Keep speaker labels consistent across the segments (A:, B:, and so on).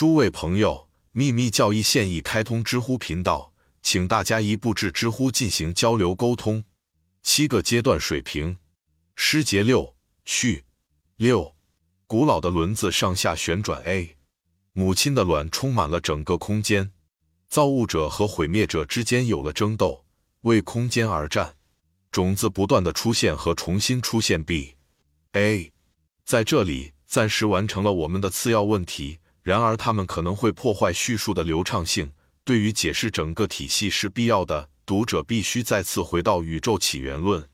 A: 诸位朋友，秘密教义现已开通知乎频道，请大家一步至知乎进行交流沟通。七个阶段水平，诗节六序六，古老的轮子上下旋转。A，母亲的卵充满了整个空间，造物者和毁灭者之间有了争斗，为空间而战。种子不断的出现和重新出现。B，A，在这里暂时完成了我们的次要问题。然而，它们可能会破坏叙述的流畅性。对于解释整个体系是必要的，读者必须再次回到宇宙起源论。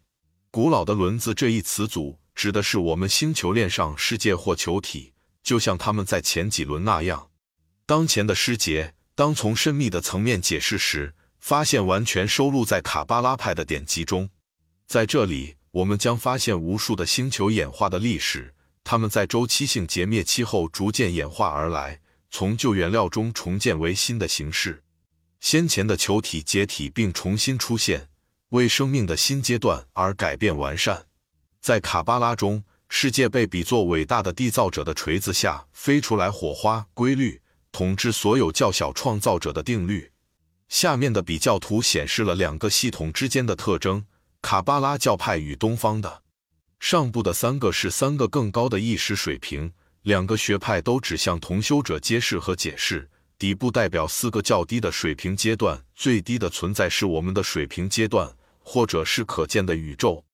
A: 古老的轮子这一词组指的是我们星球链上世界或球体，就像他们在前几轮那样。当前的诗节，当从神秘的层面解释时，发现完全收录在卡巴拉派的典籍中。在这里，我们将发现无数的星球演化的历史。它们在周期性劫灭期后逐渐演化而来，从旧原料中重建为新的形式。先前的球体解体并重新出现，为生命的新阶段而改变完善。在卡巴拉中，世界被比作伟大的缔造者的锤子下飞出来火花规律，统治所有较小创造者的定律。下面的比较图显示了两个系统之间的特征：卡巴拉教派与东方的。上部的三个是三个更高的意识水平，两个学派都指向同修者揭示和解释。底部代表四个较低的水平阶段，最低的存在是我们的水平阶段，或者是可见的宇宙。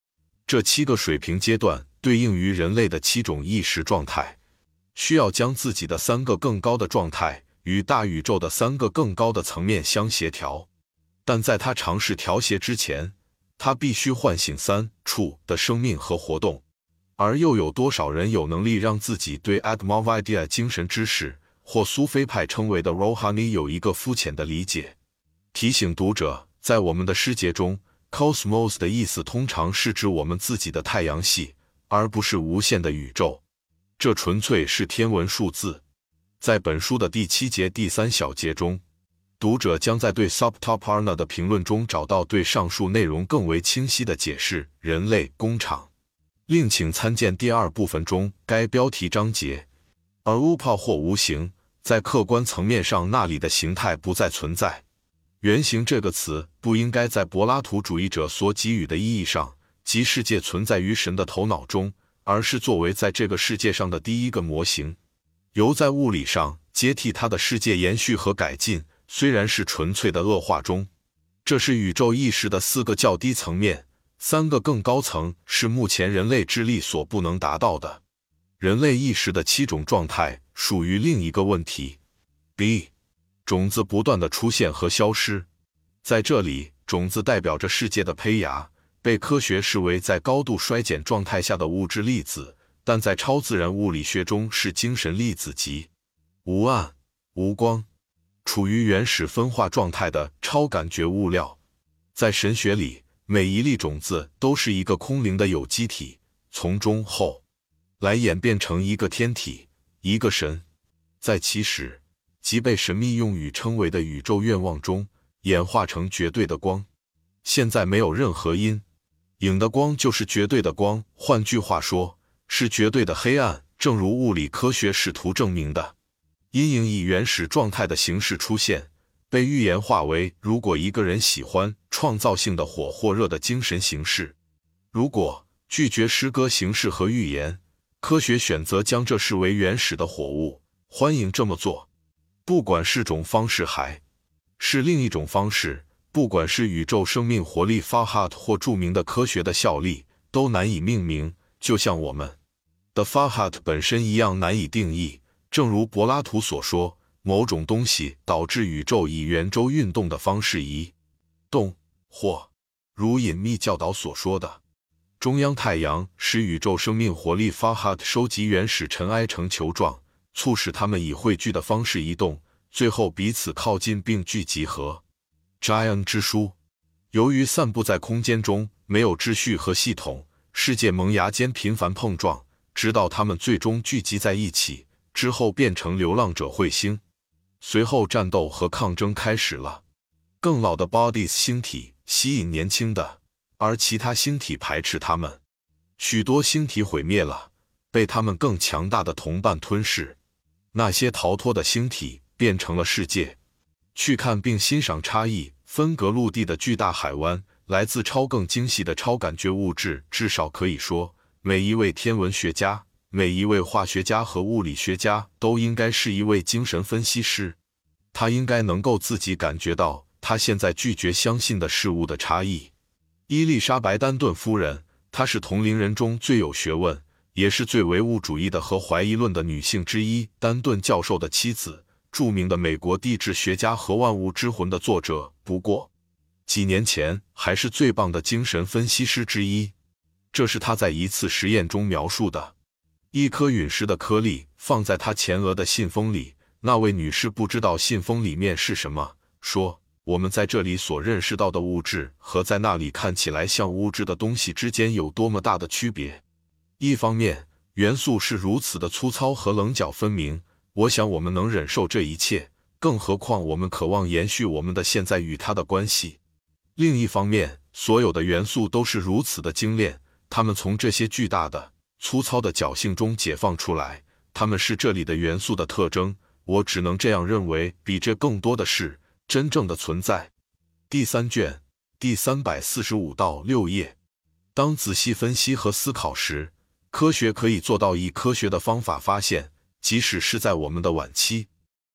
A: 这七个水平阶段对应于人类的七种意识状态，需要将自己的三个更高的状态与大宇宙的三个更高的层面相协调。但在他尝试调协之前。他必须唤醒三处的生命和活动，而又有多少人有能力让自己对 Admavidia 精神知识或苏菲派称为的 Rohani 有一个肤浅的理解？提醒读者，在我们的诗节中，Cosmos 的意思通常是指我们自己的太阳系，而不是无限的宇宙。这纯粹是天文数字。在本书的第七节第三小节中。读者将在对 Subtoparna 的评论中找到对上述内容更为清晰的解释。人类工厂，另请参见第二部分中该标题章节。而 Upa 或无形，在客观层面上，那里的形态不再存在。原型这个词不应该在柏拉图主义者所给予的意义上，即世界存在于神的头脑中，而是作为在这个世界上的第一个模型，由在物理上接替它的世界延续和改进。虽然是纯粹的恶化中，这是宇宙意识的四个较低层面，三个更高层是目前人类智力所不能达到的。人类意识的七种状态属于另一个问题。B，种子不断的出现和消失，在这里，种子代表着世界的胚芽，被科学视为在高度衰减状态下的物质粒子，但在超自然物理学中是精神粒子级，无暗无光。处于原始分化状态的超感觉物料，在神学里，每一粒种子都是一个空灵的有机体，从中后来演变成一个天体，一个神。在起始即被神秘用语称为的宇宙愿望中，演化成绝对的光。现在没有任何阴影的光，就是绝对的光。换句话说，是绝对的黑暗。正如物理科学试图证明的。阴影以原始状态的形式出现，被预言化为如果一个人喜欢创造性的火或热的精神形式。如果拒绝诗歌形式和预言，科学选择将这视为原始的火物，欢迎这么做。不管是种方式还是另一种方式，不管是宇宙生命活力 Farhat 或著名的科学的效力，都难以命名，就像我们的 Farhat 本身一样难以定义。正如柏拉图所说，某种东西导致宇宙以圆周运动的方式移动，或如隐秘教导所说的，中央太阳使宇宙生命活力 Farhat 收集原始尘埃成球状，促使它们以汇聚的方式移动，最后彼此靠近并聚集合。Gian 之书，由于散布在空间中，没有秩序和系统，世界萌芽间频繁碰撞，直到它们最终聚集在一起。之后变成流浪者彗星，随后战斗和抗争开始了。更老的 Bodies 星体吸引年轻的，而其他星体排斥他们。许多星体毁灭了，被他们更强大的同伴吞噬。那些逃脱的星体变成了世界。去看并欣赏差异分隔陆地的巨大海湾，来自超更精细的超感觉物质。至少可以说，每一位天文学家、每一位化学家和物理学家都应该是一位精神分析师。他应该能够自己感觉到他现在拒绝相信的事物的差异。伊丽莎白·丹顿夫人，她是同龄人中最有学问，也是最唯物主义的和怀疑论的女性之一。丹顿教授的妻子，著名的美国地质学家和《万物之魂》的作者，不过几年前还是最棒的精神分析师之一。这是他在一次实验中描述的：一颗陨石的颗粒放在他前额的信封里。那位女士不知道信封里面是什么，说：“我们在这里所认识到的物质和在那里看起来像物质的东西之间有多么大的区别。一方面，元素是如此的粗糙和棱角分明，我想我们能忍受这一切，更何况我们渴望延续我们的现在与它的关系。另一方面，所有的元素都是如此的精炼，它们从这些巨大的、粗糙的侥幸中解放出来，他们是这里的元素的特征。”我只能这样认为，比这更多的是真正的存在。第三卷第三百四十五到六页。当仔细分析和思考时，科学可以做到以科学的方法发现，即使是在我们的晚期。